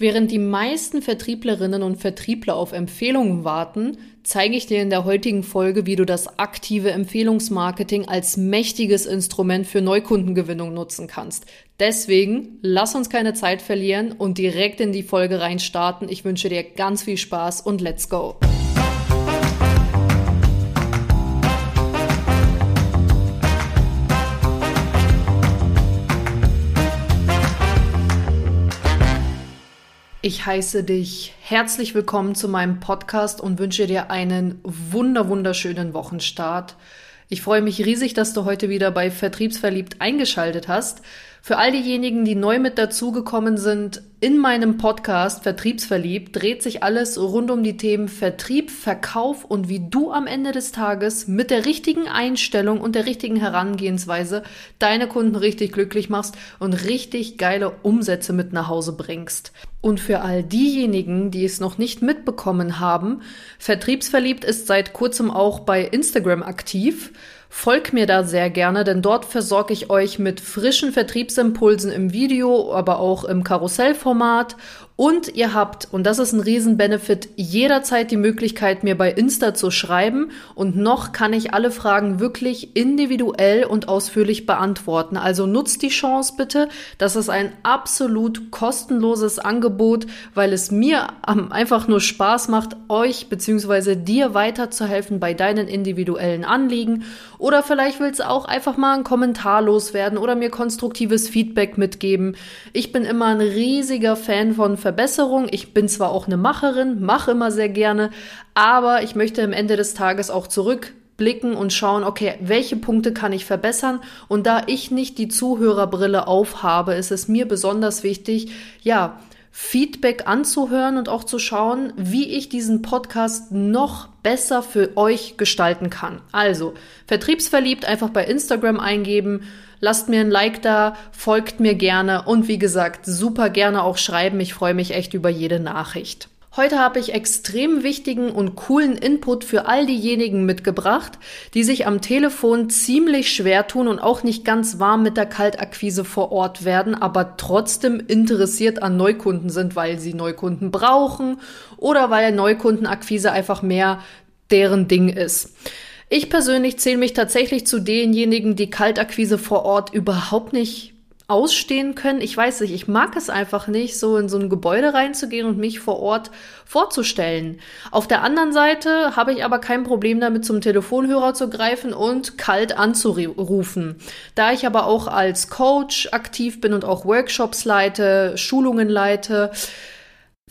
Während die meisten Vertrieblerinnen und Vertriebler auf Empfehlungen warten, zeige ich dir in der heutigen Folge, wie du das aktive Empfehlungsmarketing als mächtiges Instrument für Neukundengewinnung nutzen kannst. Deswegen lass uns keine Zeit verlieren und direkt in die Folge reinstarten. Ich wünsche dir ganz viel Spaß und let's go! Ich heiße dich herzlich willkommen zu meinem Podcast und wünsche dir einen wunder wunderschönen Wochenstart. Ich freue mich riesig, dass du heute wieder bei Vertriebsverliebt eingeschaltet hast. Für all diejenigen, die neu mit dazugekommen sind, in meinem Podcast Vertriebsverliebt dreht sich alles rund um die Themen Vertrieb, Verkauf und wie du am Ende des Tages mit der richtigen Einstellung und der richtigen Herangehensweise deine Kunden richtig glücklich machst und richtig geile Umsätze mit nach Hause bringst. Und für all diejenigen, die es noch nicht mitbekommen haben, Vertriebsverliebt ist seit kurzem auch bei Instagram aktiv Folgt mir da sehr gerne, denn dort versorge ich euch mit frischen Vertriebsimpulsen im Video, aber auch im Karussellformat und ihr habt, und das ist ein Riesenbenefit, jederzeit die Möglichkeit, mir bei Insta zu schreiben. Und noch kann ich alle Fragen wirklich individuell und ausführlich beantworten. Also nutzt die Chance bitte. Das ist ein absolut kostenloses Angebot, weil es mir einfach nur Spaß macht, euch bzw. dir weiterzuhelfen bei deinen individuellen Anliegen. Oder vielleicht willst du auch einfach mal einen Kommentar loswerden oder mir konstruktives Feedback mitgeben. Ich bin immer ein riesiger Fan von Ver Verbesserung. Ich bin zwar auch eine Macherin, mache immer sehr gerne, aber ich möchte am Ende des Tages auch zurückblicken und schauen, okay, welche Punkte kann ich verbessern? Und da ich nicht die Zuhörerbrille aufhabe, ist es mir besonders wichtig, ja, Feedback anzuhören und auch zu schauen, wie ich diesen Podcast noch besser für euch gestalten kann. Also, vertriebsverliebt einfach bei Instagram eingeben lasst mir ein Like da, folgt mir gerne und wie gesagt, super gerne auch schreiben. Ich freue mich echt über jede Nachricht. Heute habe ich extrem wichtigen und coolen Input für all diejenigen mitgebracht, die sich am Telefon ziemlich schwer tun und auch nicht ganz warm mit der Kaltakquise vor Ort werden, aber trotzdem interessiert an Neukunden sind, weil sie Neukunden brauchen oder weil Neukundenakquise einfach mehr deren Ding ist. Ich persönlich zähle mich tatsächlich zu denjenigen, die Kaltakquise vor Ort überhaupt nicht ausstehen können. Ich weiß nicht, ich mag es einfach nicht, so in so ein Gebäude reinzugehen und mich vor Ort vorzustellen. Auf der anderen Seite habe ich aber kein Problem damit, zum Telefonhörer zu greifen und kalt anzurufen. Da ich aber auch als Coach aktiv bin und auch Workshops leite, Schulungen leite,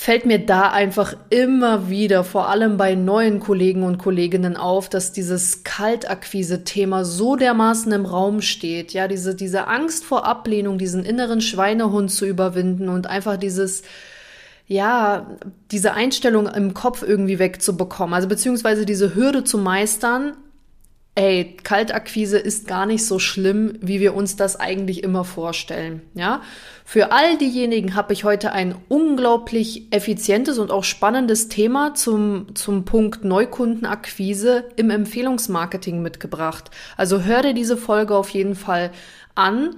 fällt mir da einfach immer wieder, vor allem bei neuen Kollegen und Kolleginnen auf, dass dieses Kaltakquise-Thema so dermaßen im Raum steht. Ja, diese, diese Angst vor Ablehnung, diesen inneren Schweinehund zu überwinden und einfach dieses, ja, diese Einstellung im Kopf irgendwie wegzubekommen. Also beziehungsweise diese Hürde zu meistern, ey, Kaltakquise ist gar nicht so schlimm, wie wir uns das eigentlich immer vorstellen. Ja, für all diejenigen habe ich heute ein unglaublich effizientes und auch spannendes Thema zum zum Punkt Neukundenakquise im Empfehlungsmarketing mitgebracht. Also hör dir diese Folge auf jeden Fall an,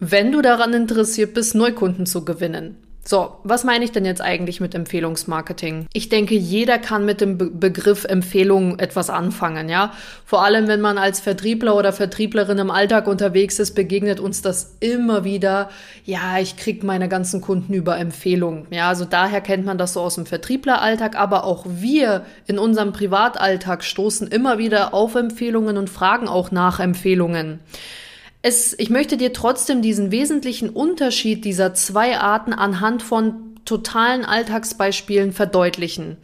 wenn du daran interessiert bist, Neukunden zu gewinnen. So, was meine ich denn jetzt eigentlich mit Empfehlungsmarketing? Ich denke, jeder kann mit dem Be Begriff Empfehlung etwas anfangen, ja. Vor allem, wenn man als Vertriebler oder Vertrieblerin im Alltag unterwegs ist, begegnet uns das immer wieder. Ja, ich krieg meine ganzen Kunden über Empfehlungen. Ja, also daher kennt man das so aus dem Vertriebleralltag, aber auch wir in unserem Privatalltag stoßen immer wieder auf Empfehlungen und fragen auch nach Empfehlungen. Es, ich möchte dir trotzdem diesen wesentlichen Unterschied dieser zwei Arten anhand von totalen Alltagsbeispielen verdeutlichen.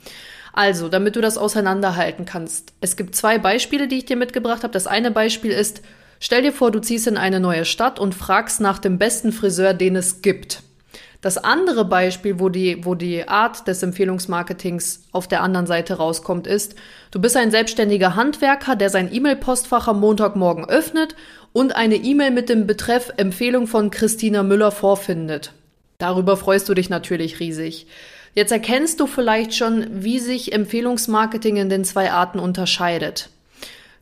Also, damit du das auseinanderhalten kannst. Es gibt zwei Beispiele, die ich dir mitgebracht habe. Das eine Beispiel ist, stell dir vor, du ziehst in eine neue Stadt und fragst nach dem besten Friseur, den es gibt. Das andere Beispiel, wo die, wo die Art des Empfehlungsmarketings auf der anderen Seite rauskommt, ist, du bist ein selbstständiger Handwerker, der sein E-Mail-Postfach am Montagmorgen öffnet und eine E-Mail mit dem Betreff Empfehlung von Christina Müller vorfindet. Darüber freust du dich natürlich riesig. Jetzt erkennst du vielleicht schon, wie sich Empfehlungsmarketing in den zwei Arten unterscheidet.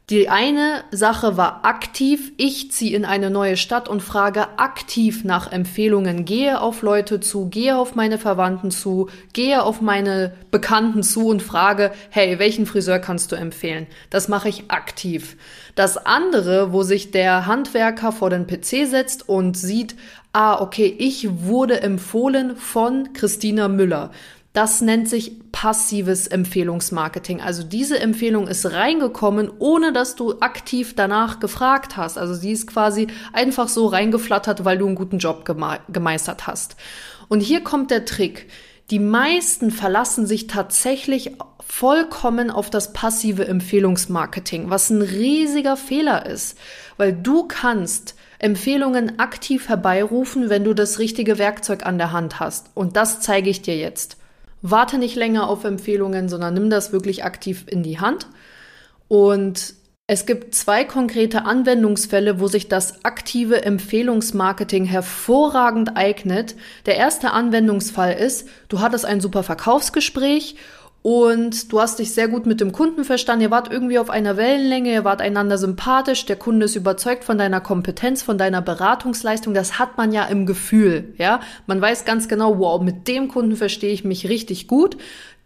Die eine Sache war aktiv. Ich ziehe in eine neue Stadt und frage aktiv nach Empfehlungen. Gehe auf Leute zu, gehe auf meine Verwandten zu, gehe auf meine Bekannten zu und frage, hey, welchen Friseur kannst du empfehlen? Das mache ich aktiv. Das andere, wo sich der Handwerker vor den PC setzt und sieht, ah, okay, ich wurde empfohlen von Christina Müller. Das nennt sich passives Empfehlungsmarketing. Also diese Empfehlung ist reingekommen, ohne dass du aktiv danach gefragt hast. Also sie ist quasi einfach so reingeflattert, weil du einen guten Job geme gemeistert hast. Und hier kommt der Trick. Die meisten verlassen sich tatsächlich vollkommen auf das passive Empfehlungsmarketing, was ein riesiger Fehler ist, weil du kannst Empfehlungen aktiv herbeirufen, wenn du das richtige Werkzeug an der Hand hast. Und das zeige ich dir jetzt. Warte nicht länger auf Empfehlungen, sondern nimm das wirklich aktiv in die Hand. Und es gibt zwei konkrete Anwendungsfälle, wo sich das aktive Empfehlungsmarketing hervorragend eignet. Der erste Anwendungsfall ist, du hattest ein super Verkaufsgespräch und du hast dich sehr gut mit dem Kunden verstanden. Ihr wart irgendwie auf einer Wellenlänge, ihr wart einander sympathisch, der Kunde ist überzeugt von deiner Kompetenz, von deiner Beratungsleistung. Das hat man ja im Gefühl, ja. Man weiß ganz genau, wow, mit dem Kunden verstehe ich mich richtig gut.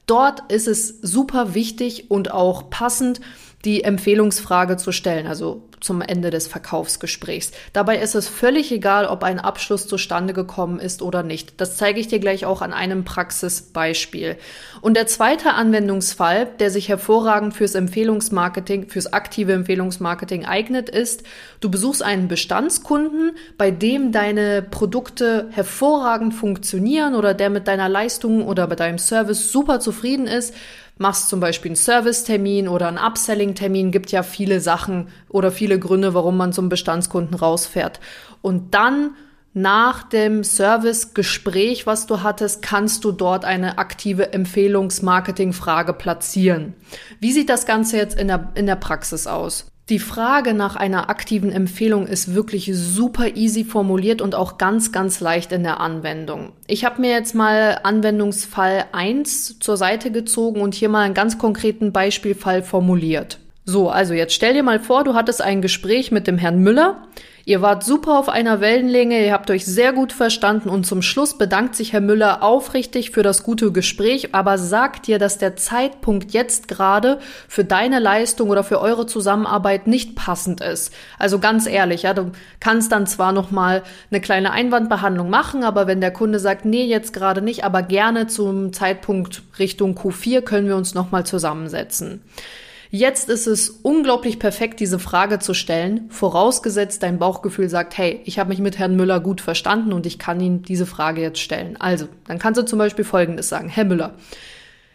Dort ist es super wichtig und auch passend, die Empfehlungsfrage zu stellen, also zum Ende des Verkaufsgesprächs. Dabei ist es völlig egal, ob ein Abschluss zustande gekommen ist oder nicht. Das zeige ich dir gleich auch an einem Praxisbeispiel. Und der zweite Anwendungsfall, der sich hervorragend fürs Empfehlungsmarketing, fürs aktive Empfehlungsmarketing eignet, ist, du besuchst einen Bestandskunden, bei dem deine Produkte hervorragend funktionieren oder der mit deiner Leistung oder mit deinem Service super zufrieden ist machst zum Beispiel einen Servicetermin oder einen Upselling-Termin, gibt ja viele Sachen oder viele Gründe, warum man zum Bestandskunden rausfährt. Und dann nach dem Service-Gespräch, was du hattest, kannst du dort eine aktive Empfehlungsmarketing-Frage platzieren. Wie sieht das Ganze jetzt in der, in der Praxis aus? Die Frage nach einer aktiven Empfehlung ist wirklich super easy formuliert und auch ganz, ganz leicht in der Anwendung. Ich habe mir jetzt mal Anwendungsfall 1 zur Seite gezogen und hier mal einen ganz konkreten Beispielfall formuliert. So, also jetzt stell dir mal vor, du hattest ein Gespräch mit dem Herrn Müller. Ihr wart super auf einer Wellenlänge, ihr habt euch sehr gut verstanden und zum Schluss bedankt sich Herr Müller aufrichtig für das gute Gespräch, aber sagt dir, dass der Zeitpunkt jetzt gerade für deine Leistung oder für eure Zusammenarbeit nicht passend ist. Also ganz ehrlich, ja, du kannst dann zwar noch mal eine kleine Einwandbehandlung machen, aber wenn der Kunde sagt, nee, jetzt gerade nicht, aber gerne zum Zeitpunkt Richtung Q4 können wir uns noch mal zusammensetzen. Jetzt ist es unglaublich perfekt, diese Frage zu stellen, vorausgesetzt dein Bauchgefühl sagt, hey, ich habe mich mit Herrn Müller gut verstanden und ich kann Ihnen diese Frage jetzt stellen. Also, dann kannst du zum Beispiel Folgendes sagen, Herr Müller,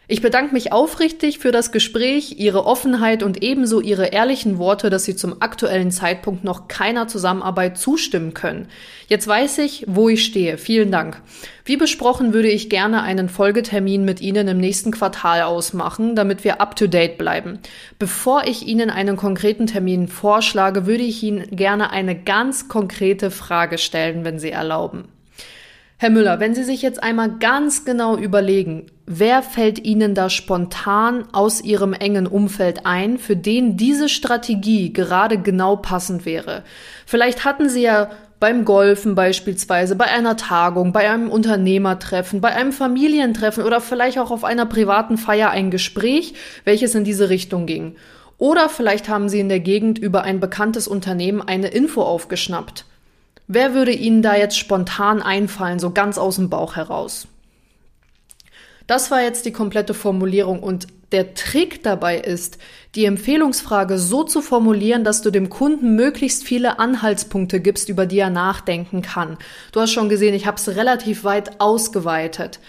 ich bedanke mich aufrichtig für das Gespräch, Ihre Offenheit und ebenso Ihre ehrlichen Worte, dass Sie zum aktuellen Zeitpunkt noch keiner Zusammenarbeit zustimmen können. Jetzt weiß ich, wo ich stehe. Vielen Dank. Wie besprochen würde ich gerne einen Folgetermin mit Ihnen im nächsten Quartal ausmachen, damit wir up-to-date bleiben. Bevor ich Ihnen einen konkreten Termin vorschlage, würde ich Ihnen gerne eine ganz konkrete Frage stellen, wenn Sie erlauben. Herr Müller, wenn Sie sich jetzt einmal ganz genau überlegen, wer fällt Ihnen da spontan aus Ihrem engen Umfeld ein, für den diese Strategie gerade genau passend wäre? Vielleicht hatten Sie ja beim Golfen beispielsweise, bei einer Tagung, bei einem Unternehmertreffen, bei einem Familientreffen oder vielleicht auch auf einer privaten Feier ein Gespräch, welches in diese Richtung ging. Oder vielleicht haben Sie in der Gegend über ein bekanntes Unternehmen eine Info aufgeschnappt. Wer würde Ihnen da jetzt spontan einfallen, so ganz aus dem Bauch heraus? Das war jetzt die komplette Formulierung und der Trick dabei ist, die Empfehlungsfrage so zu formulieren, dass du dem Kunden möglichst viele Anhaltspunkte gibst, über die er nachdenken kann. Du hast schon gesehen, ich habe es relativ weit ausgeweitet.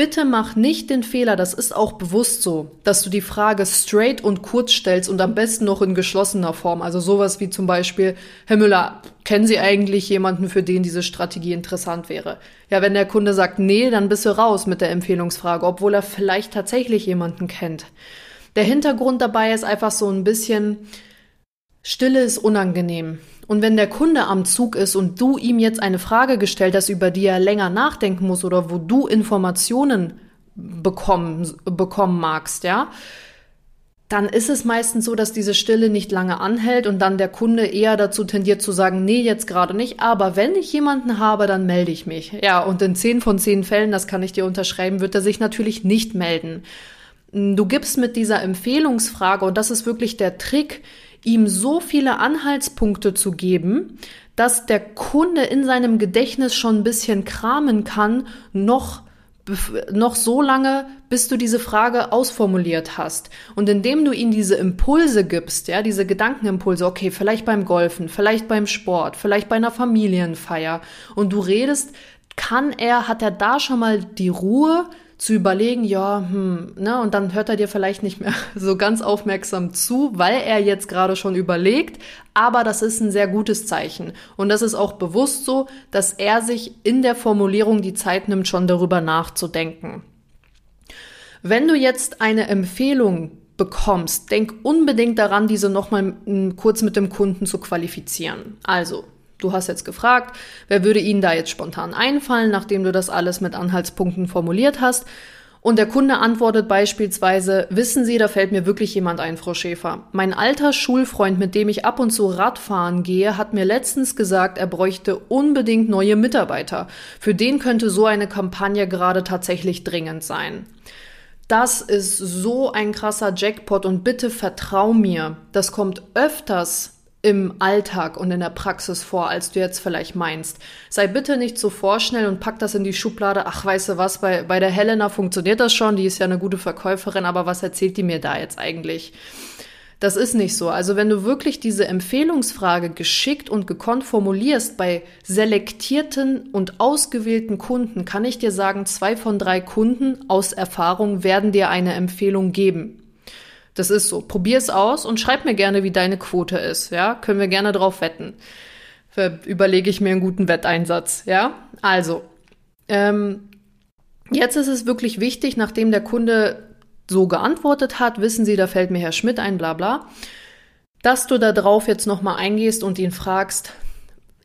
Bitte mach nicht den Fehler, das ist auch bewusst so, dass du die Frage straight und kurz stellst und am besten noch in geschlossener Form. Also sowas wie zum Beispiel, Herr Müller, kennen Sie eigentlich jemanden, für den diese Strategie interessant wäre? Ja, wenn der Kunde sagt, nee, dann bist du raus mit der Empfehlungsfrage, obwohl er vielleicht tatsächlich jemanden kennt. Der Hintergrund dabei ist einfach so ein bisschen, Stille ist unangenehm. Und wenn der Kunde am Zug ist und du ihm jetzt eine Frage gestellt hast, über die er länger nachdenken muss oder wo du Informationen bekommen, bekommen magst, ja, dann ist es meistens so, dass diese Stille nicht lange anhält und dann der Kunde eher dazu tendiert zu sagen, nee, jetzt gerade nicht, aber wenn ich jemanden habe, dann melde ich mich. Ja, und in zehn von zehn Fällen, das kann ich dir unterschreiben, wird er sich natürlich nicht melden. Du gibst mit dieser Empfehlungsfrage, und das ist wirklich der Trick, ihm so viele Anhaltspunkte zu geben, dass der Kunde in seinem Gedächtnis schon ein bisschen kramen kann, noch noch so lange, bis du diese Frage ausformuliert hast. Und indem du ihm diese Impulse gibst, ja, diese Gedankenimpulse, okay, vielleicht beim Golfen, vielleicht beim Sport, vielleicht bei einer Familienfeier, und du redest, kann er, hat er da schon mal die Ruhe, zu überlegen, ja, hm, ne, und dann hört er dir vielleicht nicht mehr so ganz aufmerksam zu, weil er jetzt gerade schon überlegt, aber das ist ein sehr gutes Zeichen. Und das ist auch bewusst so, dass er sich in der Formulierung die Zeit nimmt, schon darüber nachzudenken. Wenn du jetzt eine Empfehlung bekommst, denk unbedingt daran, diese nochmal hm, kurz mit dem Kunden zu qualifizieren. Also, Du hast jetzt gefragt, wer würde Ihnen da jetzt spontan einfallen, nachdem du das alles mit Anhaltspunkten formuliert hast. Und der Kunde antwortet beispielsweise, wissen Sie, da fällt mir wirklich jemand ein, Frau Schäfer. Mein alter Schulfreund, mit dem ich ab und zu Radfahren gehe, hat mir letztens gesagt, er bräuchte unbedingt neue Mitarbeiter. Für den könnte so eine Kampagne gerade tatsächlich dringend sein. Das ist so ein krasser Jackpot und bitte vertrau mir, das kommt öfters im Alltag und in der Praxis vor, als du jetzt vielleicht meinst. Sei bitte nicht so vorschnell und pack das in die Schublade. Ach, weißt du was, bei, bei der Helena funktioniert das schon, die ist ja eine gute Verkäuferin, aber was erzählt die mir da jetzt eigentlich? Das ist nicht so. Also wenn du wirklich diese Empfehlungsfrage geschickt und gekonnt formulierst bei selektierten und ausgewählten Kunden, kann ich dir sagen, zwei von drei Kunden aus Erfahrung werden dir eine Empfehlung geben. Das ist so. Probier es aus und schreib mir gerne, wie deine Quote ist. Ja, können wir gerne drauf wetten. Überlege ich mir einen guten Wetteinsatz. Ja, also. Ähm, jetzt ist es wirklich wichtig, nachdem der Kunde so geantwortet hat, wissen Sie, da fällt mir Herr Schmidt ein, bla bla, dass du da drauf jetzt nochmal eingehst und ihn fragst,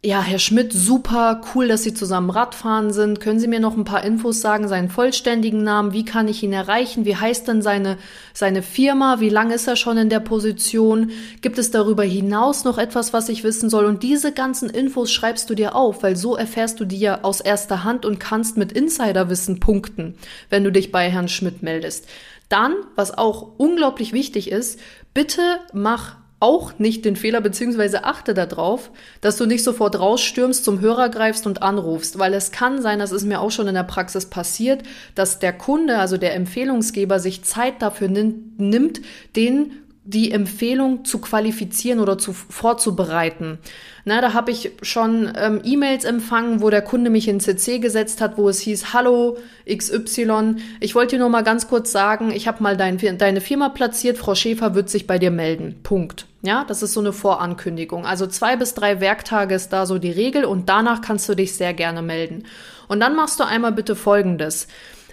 ja, Herr Schmidt, super, cool, dass Sie zusammen Radfahren sind. Können Sie mir noch ein paar Infos sagen, seinen vollständigen Namen? Wie kann ich ihn erreichen? Wie heißt denn seine, seine Firma? Wie lange ist er schon in der Position? Gibt es darüber hinaus noch etwas, was ich wissen soll? Und diese ganzen Infos schreibst du dir auf, weil so erfährst du die ja aus erster Hand und kannst mit Insiderwissen punkten, wenn du dich bei Herrn Schmidt meldest. Dann, was auch unglaublich wichtig ist, bitte mach auch nicht den Fehler, beziehungsweise achte darauf, dass du nicht sofort rausstürmst, zum Hörer greifst und anrufst, weil es kann sein, das ist mir auch schon in der Praxis passiert, dass der Kunde, also der Empfehlungsgeber, sich Zeit dafür nimmt, den die Empfehlung zu qualifizieren oder zu vorzubereiten. Na, da habe ich schon ähm, E-Mails empfangen, wo der Kunde mich in CC gesetzt hat, wo es hieß, hallo XY, ich wollte dir nur mal ganz kurz sagen, ich habe mal dein, deine Firma platziert, Frau Schäfer wird sich bei dir melden. Punkt. Ja, das ist so eine Vorankündigung. Also zwei bis drei Werktage ist da so die Regel und danach kannst du dich sehr gerne melden. Und dann machst du einmal bitte Folgendes.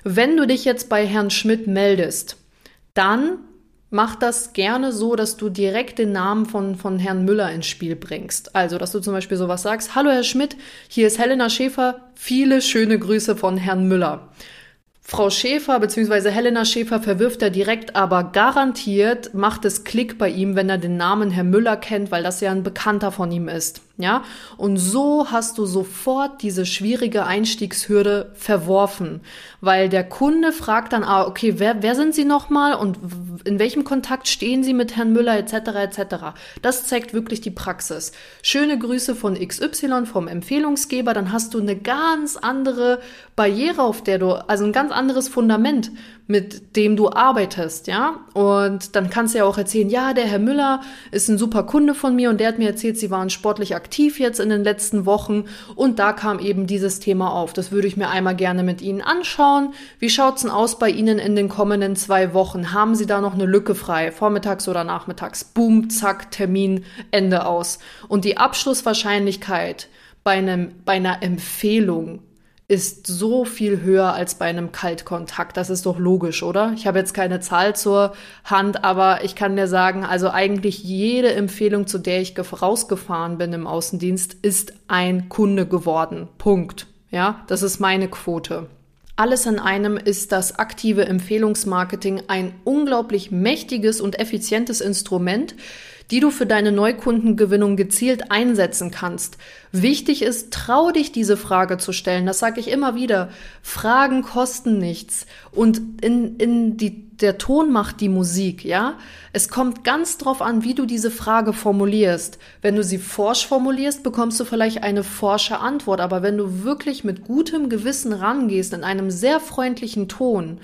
Wenn du dich jetzt bei Herrn Schmidt meldest, dann mach das gerne so, dass du direkt den Namen von, von Herrn Müller ins Spiel bringst. Also, dass du zum Beispiel sowas sagst, hallo Herr Schmidt, hier ist Helena Schäfer, viele schöne Grüße von Herrn Müller. Frau Schäfer bzw. Helena Schäfer verwirft er direkt, aber garantiert macht es Klick bei ihm, wenn er den Namen Herr Müller kennt, weil das ja ein Bekannter von ihm ist. Ja, und so hast du sofort diese schwierige Einstiegshürde verworfen, weil der Kunde fragt dann, ah, okay, wer, wer sind Sie nochmal und in welchem Kontakt stehen Sie mit Herrn Müller etc. etc. Das zeigt wirklich die Praxis. Schöne Grüße von XY vom Empfehlungsgeber, dann hast du eine ganz andere Barriere, auf der du, also ein ganz anderes Fundament, mit dem du arbeitest, ja. Und dann kannst du ja auch erzählen, ja, der Herr Müller ist ein super Kunde von mir und der hat mir erzählt, sie waren sportlich aktiv jetzt in den letzten Wochen und da kam eben dieses Thema auf. Das würde ich mir einmal gerne mit Ihnen anschauen. Wie schaut's denn aus bei Ihnen in den kommenden zwei Wochen? Haben Sie da noch eine Lücke frei? Vormittags oder nachmittags? Boom, zack, Termin, Ende aus. Und die Abschlusswahrscheinlichkeit bei einem, bei einer Empfehlung ist so viel höher als bei einem Kaltkontakt. Das ist doch logisch, oder? Ich habe jetzt keine Zahl zur Hand, aber ich kann dir sagen, also eigentlich jede Empfehlung, zu der ich rausgefahren bin im Außendienst, ist ein Kunde geworden. Punkt. Ja, das ist meine Quote. Alles in einem ist das aktive Empfehlungsmarketing ein unglaublich mächtiges und effizientes Instrument, die du für deine Neukundengewinnung gezielt einsetzen kannst. Wichtig ist, trau dich diese Frage zu stellen. Das sage ich immer wieder. Fragen kosten nichts. Und in, in die, der Ton macht die Musik, ja? Es kommt ganz drauf an, wie du diese Frage formulierst. Wenn du sie forsch formulierst, bekommst du vielleicht eine forsche Antwort. Aber wenn du wirklich mit gutem Gewissen rangehst, in einem sehr freundlichen Ton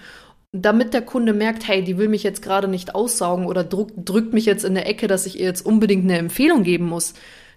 damit der Kunde merkt, hey, die will mich jetzt gerade nicht aussaugen oder drückt, mich jetzt in der Ecke, dass ich ihr jetzt unbedingt eine Empfehlung geben muss,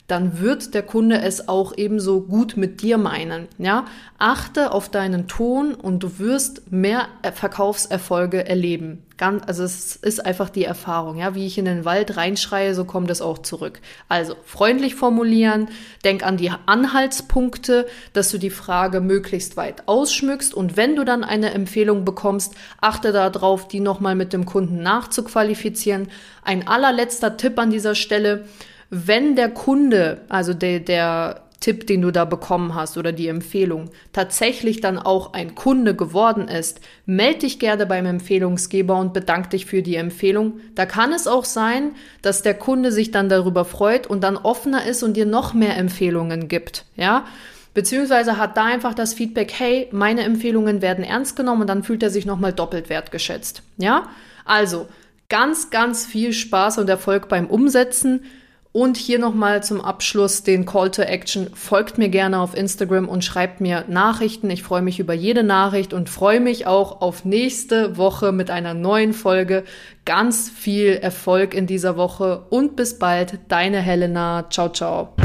dann wird der Kunde es auch ebenso gut mit dir meinen. Ja, achte auf deinen Ton und du wirst mehr Verkaufserfolge erleben. Ganz, also es ist einfach die Erfahrung. Ja, wie ich in den Wald reinschreie, so kommt es auch zurück. Also freundlich formulieren, denk an die Anhaltspunkte, dass du die Frage möglichst weit ausschmückst und wenn du dann eine Empfehlung bekommst, achte darauf, die nochmal mit dem Kunden nachzuqualifizieren. Ein allerletzter Tipp an dieser Stelle wenn der Kunde, also der, der Tipp, den du da bekommen hast oder die Empfehlung, tatsächlich dann auch ein Kunde geworden ist, melde dich gerne beim Empfehlungsgeber und bedank dich für die Empfehlung. Da kann es auch sein, dass der Kunde sich dann darüber freut und dann offener ist und dir noch mehr Empfehlungen gibt, ja? Beziehungsweise hat da einfach das Feedback, hey, meine Empfehlungen werden ernst genommen und dann fühlt er sich nochmal doppelt wertgeschätzt, ja? Also, ganz, ganz viel Spaß und Erfolg beim Umsetzen. Und hier nochmal zum Abschluss den Call to Action. Folgt mir gerne auf Instagram und schreibt mir Nachrichten. Ich freue mich über jede Nachricht und freue mich auch auf nächste Woche mit einer neuen Folge. Ganz viel Erfolg in dieser Woche und bis bald. Deine Helena. Ciao, ciao.